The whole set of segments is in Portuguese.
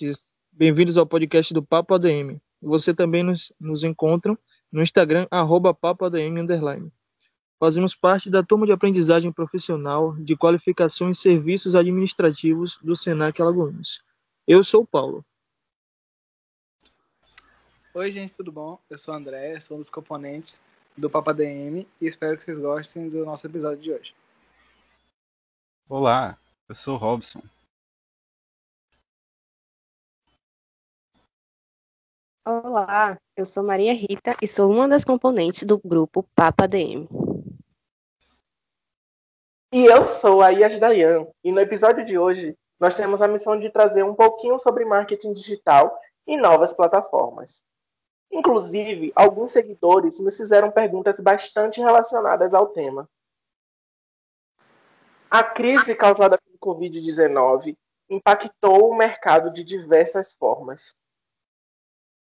ouvintes. Bem-vindos ao podcast do Papo ADM. Você também nos, nos encontra no Instagram, arroba papoadm, Fazemos parte da turma de aprendizagem profissional de qualificação em serviços administrativos do Senac Alagoas. Eu sou o Paulo. Oi, gente, tudo bom? Eu sou o André, sou um dos componentes do Papo ADM e espero que vocês gostem do nosso episódio de hoje. Olá, eu sou o Robson. Olá, eu sou Maria Rita e sou uma das componentes do grupo Papa DM. E eu sou a Yas Dayan, e no episódio de hoje nós temos a missão de trazer um pouquinho sobre marketing digital e novas plataformas. Inclusive, alguns seguidores nos fizeram perguntas bastante relacionadas ao tema. A crise causada pelo Covid-19 impactou o mercado de diversas formas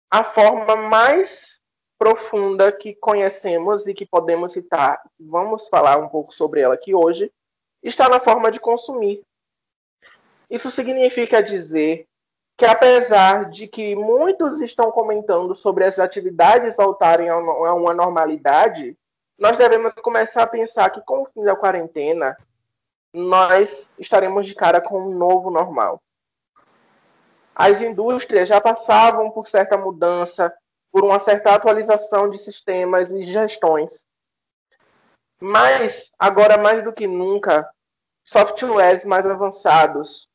a forma mais profunda que conhecemos e que podemos citar, vamos falar um pouco sobre ela aqui hoje, está na forma de consumir. Isso significa dizer que, apesar de que muitos estão comentando sobre as atividades voltarem a uma normalidade, nós devemos começar a pensar que, com o fim da quarentena, nós estaremos de cara com um novo normal as indústrias já passavam por certa mudança, por uma certa atualização de sistemas e gestões. Mas, agora mais do que nunca, softwares mais avançados,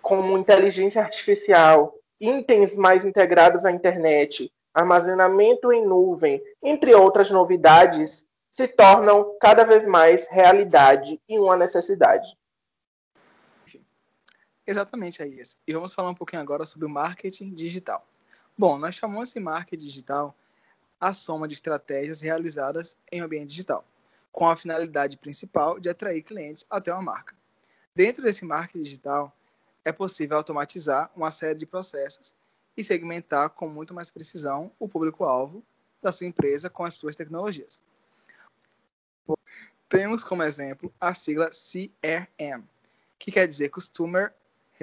como inteligência artificial, itens mais integrados à internet, armazenamento em nuvem, entre outras novidades, se tornam cada vez mais realidade e uma necessidade. Exatamente, é isso. E vamos falar um pouquinho agora sobre o marketing digital. Bom, nós chamamos esse marketing digital a soma de estratégias realizadas em ambiente digital, com a finalidade principal de atrair clientes até uma marca. Dentro desse marketing digital, é possível automatizar uma série de processos e segmentar com muito mais precisão o público-alvo da sua empresa com as suas tecnologias. Temos como exemplo a sigla CRM, que quer dizer Customer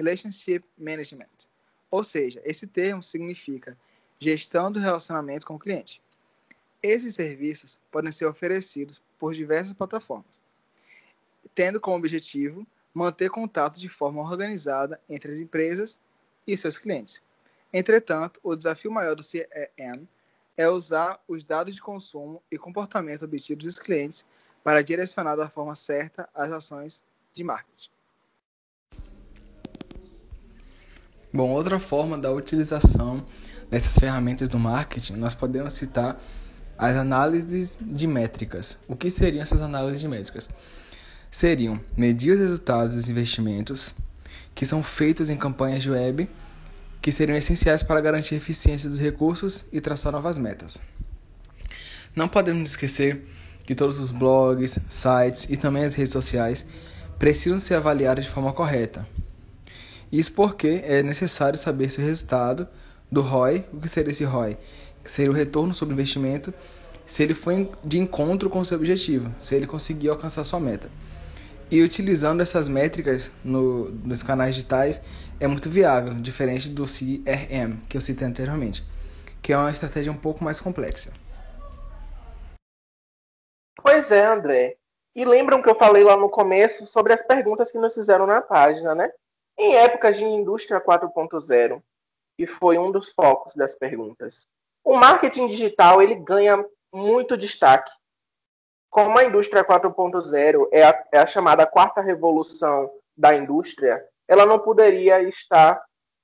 Relationship Management. Ou seja, esse termo significa gestão do relacionamento com o cliente. Esses serviços podem ser oferecidos por diversas plataformas, tendo como objetivo manter contato de forma organizada entre as empresas e seus clientes. Entretanto, o desafio maior do CRM é usar os dados de consumo e comportamento obtidos dos clientes para direcionar da forma certa as ações de marketing. Bom, outra forma da utilização dessas ferramentas do marketing, nós podemos citar as análises de métricas. O que seriam essas análises de métricas? Seriam medir os resultados dos investimentos que são feitos em campanhas de web que seriam essenciais para garantir a eficiência dos recursos e traçar novas metas. Não podemos esquecer que todos os blogs, sites e também as redes sociais precisam ser avaliados de forma correta, isso porque é necessário saber se o resultado do ROI, o que seria esse ROI? Seria o retorno sobre o investimento, se ele foi de encontro com o seu objetivo, se ele conseguiu alcançar sua meta. E utilizando essas métricas no, nos canais digitais é muito viável, diferente do CRM, que eu citei anteriormente, que é uma estratégia um pouco mais complexa. Pois é, André. E lembram que eu falei lá no começo sobre as perguntas que nos fizeram na página, né? Em épocas de indústria 4.0, que foi um dos focos das perguntas, o marketing digital ele ganha muito destaque. Como a indústria 4.0 é, é a chamada quarta revolução da indústria, ela não poderia estar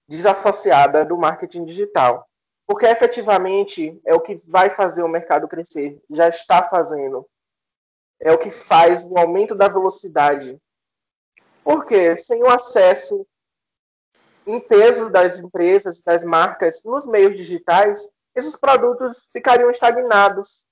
desassociada do marketing digital, porque efetivamente é o que vai fazer o mercado crescer, já está fazendo. É o que faz o aumento da velocidade porque sem o acesso em peso das empresas, das marcas nos meios digitais, esses produtos ficariam estagnados.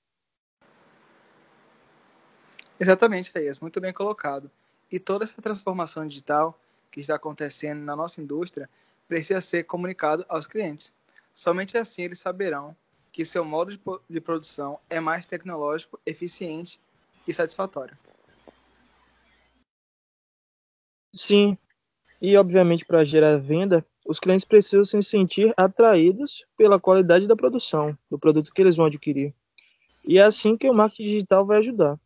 Exatamente, Reyes, muito bem colocado. E toda essa transformação digital que está acontecendo na nossa indústria precisa ser comunicado aos clientes. Somente assim eles saberão que seu modo de produção é mais tecnológico, eficiente e satisfatório. Sim. E, obviamente, para gerar venda, os clientes precisam se sentir atraídos pela qualidade da produção, do produto que eles vão adquirir. E é assim que o marketing digital vai ajudar,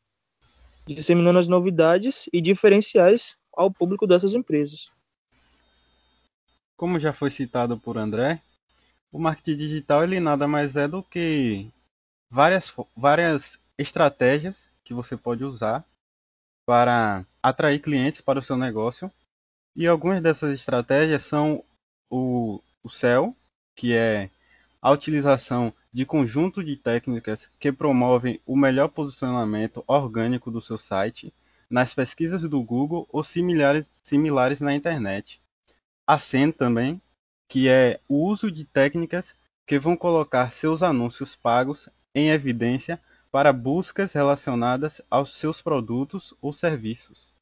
disseminando as novidades e diferenciais ao público dessas empresas. Como já foi citado por André, o marketing digital ele nada mais é do que várias, várias estratégias que você pode usar para atrair clientes para o seu negócio. E algumas dessas estratégias são o, o SEO, que é a utilização de conjunto de técnicas que promovem o melhor posicionamento orgânico do seu site nas pesquisas do Google ou similares, similares na internet. A SEM também, que é o uso de técnicas que vão colocar seus anúncios pagos em evidência para buscas relacionadas aos seus produtos ou serviços.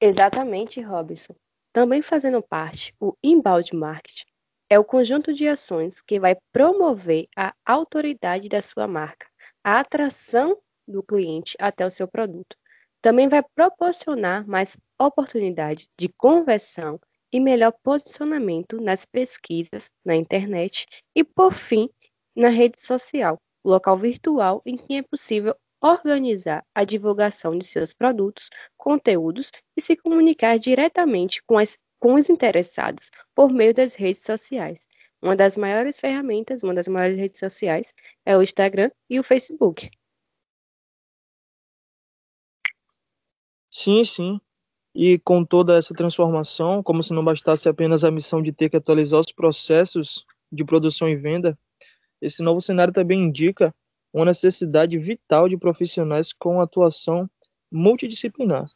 Exatamente, Robson. Também fazendo parte, o inbound marketing é o conjunto de ações que vai promover a autoridade da sua marca, a atração do cliente até o seu produto. Também vai proporcionar mais oportunidade de conversão e melhor posicionamento nas pesquisas, na internet e, por fim, na rede social, local virtual em que é possível organizar a divulgação de seus produtos, conteúdos e se comunicar diretamente com, as, com os interessados por meio das redes sociais. Uma das maiores ferramentas, uma das maiores redes sociais é o Instagram e o Facebook. Sim, sim. E com toda essa transformação, como se não bastasse apenas a missão de ter que atualizar os processos de produção e venda, esse novo cenário também indica uma necessidade vital de profissionais com atuação multidisciplinar.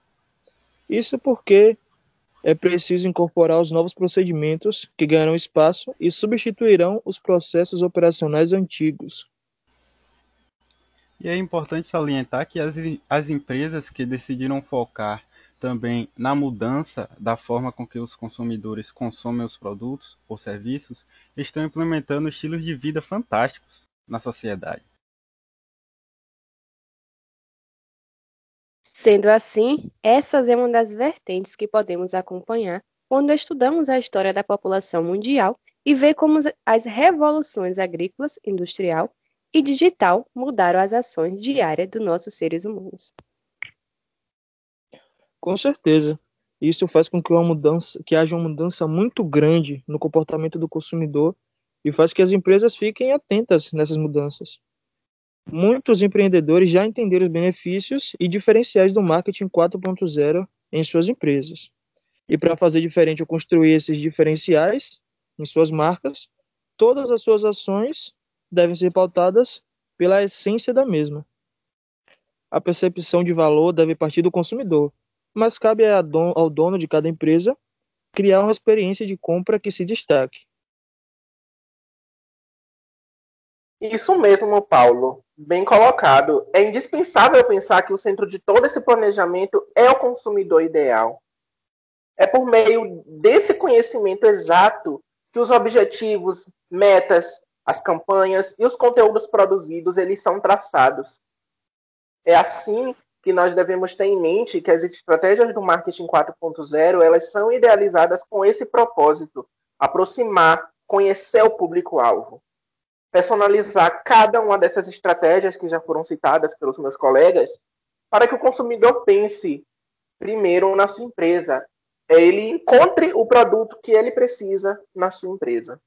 Isso porque é preciso incorporar os novos procedimentos que ganharão espaço e substituirão os processos operacionais antigos. E é importante salientar que as, as empresas que decidiram focar também na mudança da forma com que os consumidores consomem os produtos ou serviços estão implementando estilos de vida fantásticos na sociedade. Sendo assim, essas é uma das vertentes que podemos acompanhar quando estudamos a história da população mundial e ver como as revoluções agrícolas, industrial e digital mudaram as ações diárias dos nossos seres humanos. Com certeza. Isso faz com que, uma mudança, que haja uma mudança muito grande no comportamento do consumidor e faz que as empresas fiquem atentas nessas mudanças. Muitos empreendedores já entenderam os benefícios e diferenciais do marketing 4.0 em suas empresas. E para fazer diferente ou construir esses diferenciais em suas marcas, todas as suas ações devem ser pautadas pela essência da mesma. A percepção de valor deve partir do consumidor, mas cabe ao dono de cada empresa criar uma experiência de compra que se destaque. Isso mesmo, Paulo. Bem colocado. É indispensável pensar que o centro de todo esse planejamento é o consumidor ideal. É por meio desse conhecimento exato que os objetivos, metas, as campanhas e os conteúdos produzidos eles são traçados. É assim que nós devemos ter em mente que as estratégias do marketing 4.0 elas são idealizadas com esse propósito, aproximar, conhecer o público-alvo, personalizar cada uma dessas estratégias que já foram citadas pelos meus colegas, para que o consumidor pense primeiro na sua empresa, ele encontre o produto que ele precisa na sua empresa.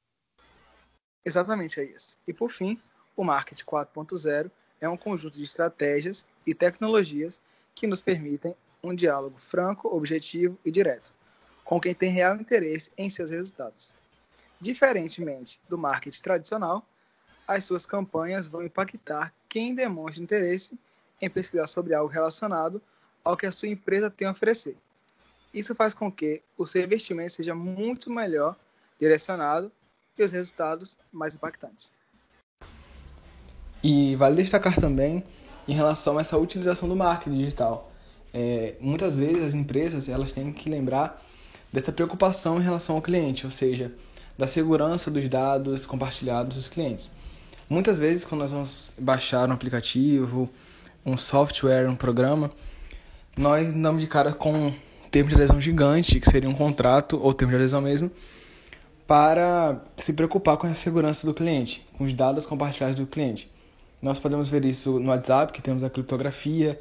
Exatamente é isso. E por fim, o marketing 4.0 é um conjunto de estratégias e tecnologias que nos permitem um diálogo franco, objetivo e direto com quem tem real interesse em seus resultados. Diferentemente do marketing tradicional, as suas campanhas vão impactar quem demonstra interesse em pesquisar sobre algo relacionado ao que a sua empresa tem a oferecer. Isso faz com que o seu investimento seja muito melhor direcionado e os resultados mais impactantes. E vale destacar também em relação a essa utilização do marketing digital. É, muitas vezes as empresas elas têm que lembrar dessa preocupação em relação ao cliente, ou seja, da segurança dos dados compartilhados dos clientes. Muitas vezes, quando nós vamos baixar um aplicativo, um software, um programa, nós damos de cara com, termo de adesão gigante, que seria um contrato ou termo de adesão mesmo, para se preocupar com a segurança do cliente, com os dados compartilhados do cliente. Nós podemos ver isso no WhatsApp, que temos a criptografia,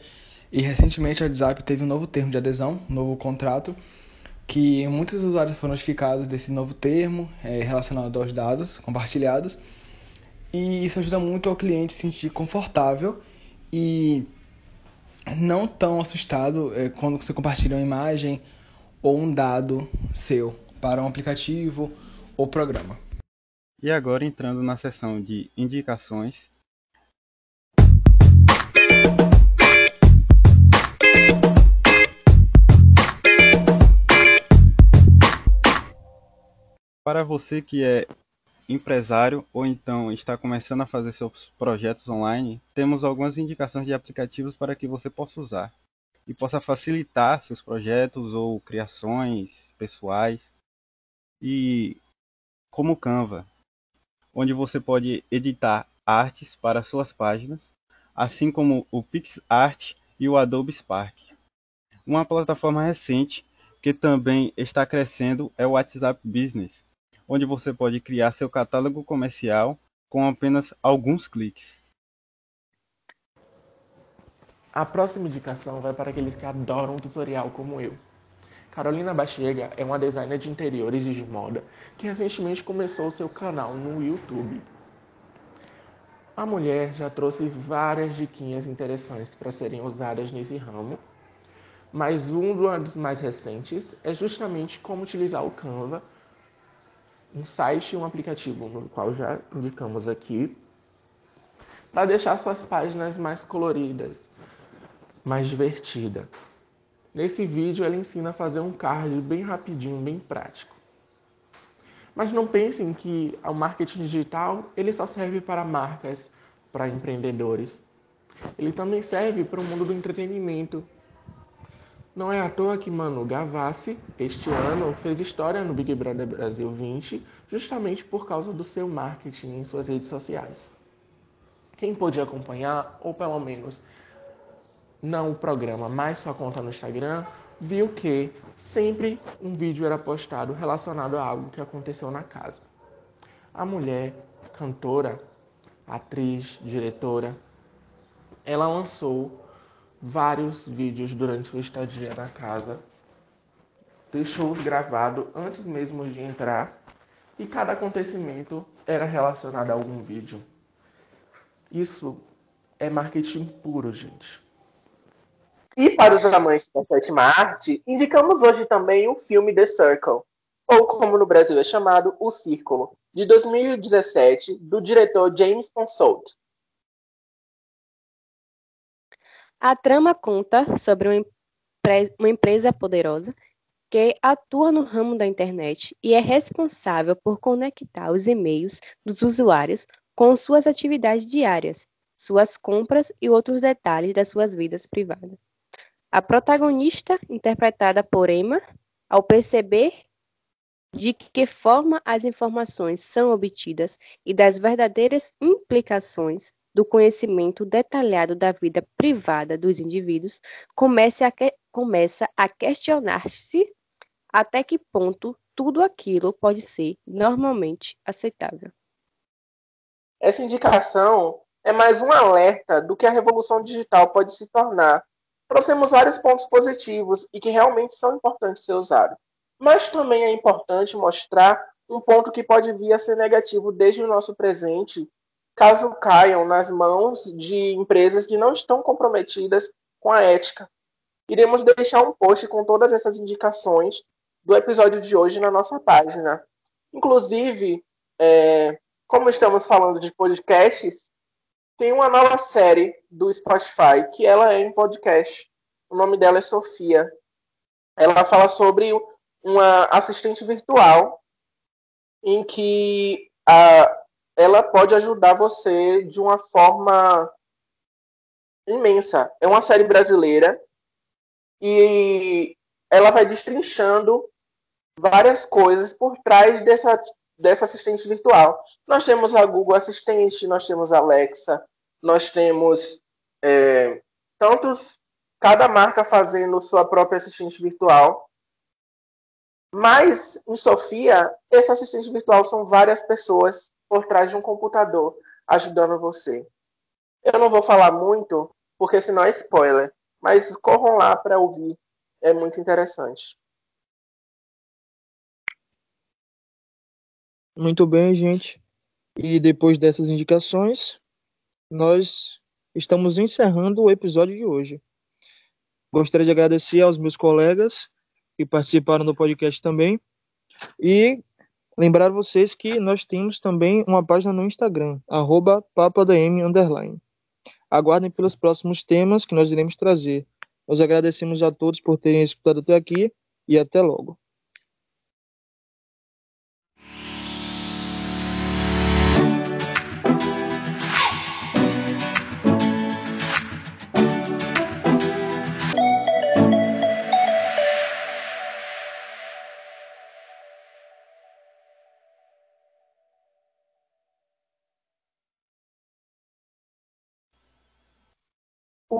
e recentemente o WhatsApp teve um novo termo de adesão, um novo contrato, que muitos usuários foram notificados desse novo termo é, relacionado aos dados compartilhados, e isso ajuda muito ao cliente se sentir confortável e não tão assustado é, quando você compartilha uma imagem ou um dado seu para um aplicativo ou programa. E agora entrando na seção de indicações. Para você que é empresário ou então está começando a fazer seus projetos online, temos algumas indicações de aplicativos para que você possa usar e possa facilitar seus projetos ou criações pessoais. E como Canva, onde você pode editar artes para suas páginas, assim como o PixArt e o Adobe Spark. Uma plataforma recente que também está crescendo é o WhatsApp Business, onde você pode criar seu catálogo comercial com apenas alguns cliques. A próxima indicação vai para aqueles que adoram tutorial como eu. Carolina Bachega é uma designer de interiores e de moda que recentemente começou seu canal no YouTube. A mulher já trouxe várias diquinhas interessantes para serem usadas nesse ramo, mas um dos mais recentes é justamente como utilizar o Canva, um site e um aplicativo no qual já indicamos aqui, para deixar suas páginas mais coloridas, mais divertidas. Nesse vídeo ela ensina a fazer um card bem rapidinho, bem prático. Mas não pensem que o marketing digital ele só serve para marcas, para empreendedores. Ele também serve para o mundo do entretenimento. Não é à toa que Manu Gavassi, este ano, fez história no Big Brother Brasil 20, justamente por causa do seu marketing em suas redes sociais. Quem pôde acompanhar, ou pelo menos não o programa, mas sua conta no Instagram, viu que sempre um vídeo era postado relacionado a algo que aconteceu na casa. A mulher, cantora, atriz, diretora, ela lançou vários vídeos durante sua estadia na casa, deixou-os gravados antes mesmo de entrar e cada acontecimento era relacionado a algum vídeo. Isso é marketing puro, gente. E para os amantes da sétima arte, indicamos hoje também o filme The Circle, ou como no Brasil é chamado, O Círculo, de 2017, do diretor James Ponsoldt. A trama conta sobre uma empresa poderosa que atua no ramo da internet e é responsável por conectar os e-mails dos usuários com suas atividades diárias, suas compras e outros detalhes das suas vidas privadas. A protagonista, interpretada por Emma, ao perceber de que forma as informações são obtidas e das verdadeiras implicações do conhecimento detalhado da vida privada dos indivíduos, começa a, que, começa a questionar-se até que ponto tudo aquilo pode ser normalmente aceitável. Essa indicação é mais um alerta do que a revolução digital pode se tornar trouxemos vários pontos positivos e que realmente são importantes ser usados. Mas também é importante mostrar um ponto que pode vir a ser negativo desde o nosso presente, caso caiam nas mãos de empresas que não estão comprometidas com a ética. Iremos deixar um post com todas essas indicações do episódio de hoje na nossa página. Inclusive, é, como estamos falando de podcasts, tem uma nova série do Spotify que ela é em podcast. O nome dela é Sofia. Ela fala sobre uma assistente virtual em que a, ela pode ajudar você de uma forma imensa. É uma série brasileira e ela vai destrinchando várias coisas por trás dessa dessa assistente virtual. Nós temos a Google Assistente, nós temos a Alexa, nós temos é, tantos cada marca fazendo sua própria assistente virtual. Mas em Sofia, esse assistente virtual são várias pessoas por trás de um computador ajudando você. Eu não vou falar muito, porque senão é spoiler, mas corram lá para ouvir, é muito interessante. Muito bem, gente. E depois dessas indicações, nós estamos encerrando o episódio de hoje. Gostaria de agradecer aos meus colegas que participaram do podcast também. E lembrar vocês que nós temos também uma página no Instagram, arroba papadm, Aguardem pelos próximos temas que nós iremos trazer. Nós agradecemos a todos por terem escutado até aqui e até logo.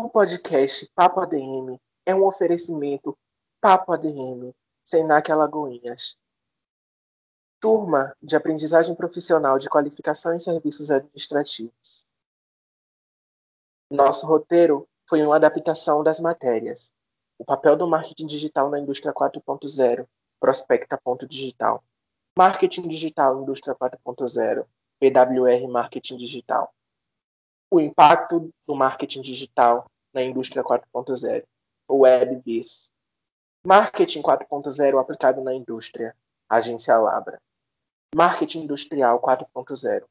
O podcast Papo ADM é um oferecimento Papo ADM, Senac Alagoinhas. Turma de Aprendizagem Profissional de Qualificação em Serviços Administrativos. Nosso roteiro foi uma adaptação das matérias. O papel do marketing digital na indústria 4.0, Prospecta Ponto Digital. Marketing digital, indústria 4.0, PWR Marketing Digital o impacto do marketing digital na indústria 4.0, o WebBiz. Marketing 4.0 aplicado na indústria, Agência Labra. Marketing industrial 4.0,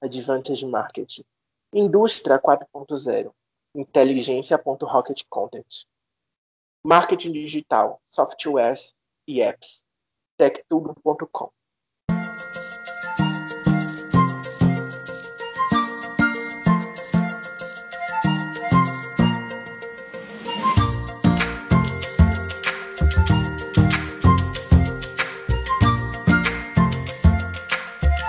Advantage Marketing. Indústria 4.0, inteligência.rocket content. Marketing digital, softwares e apps, techtudo.com.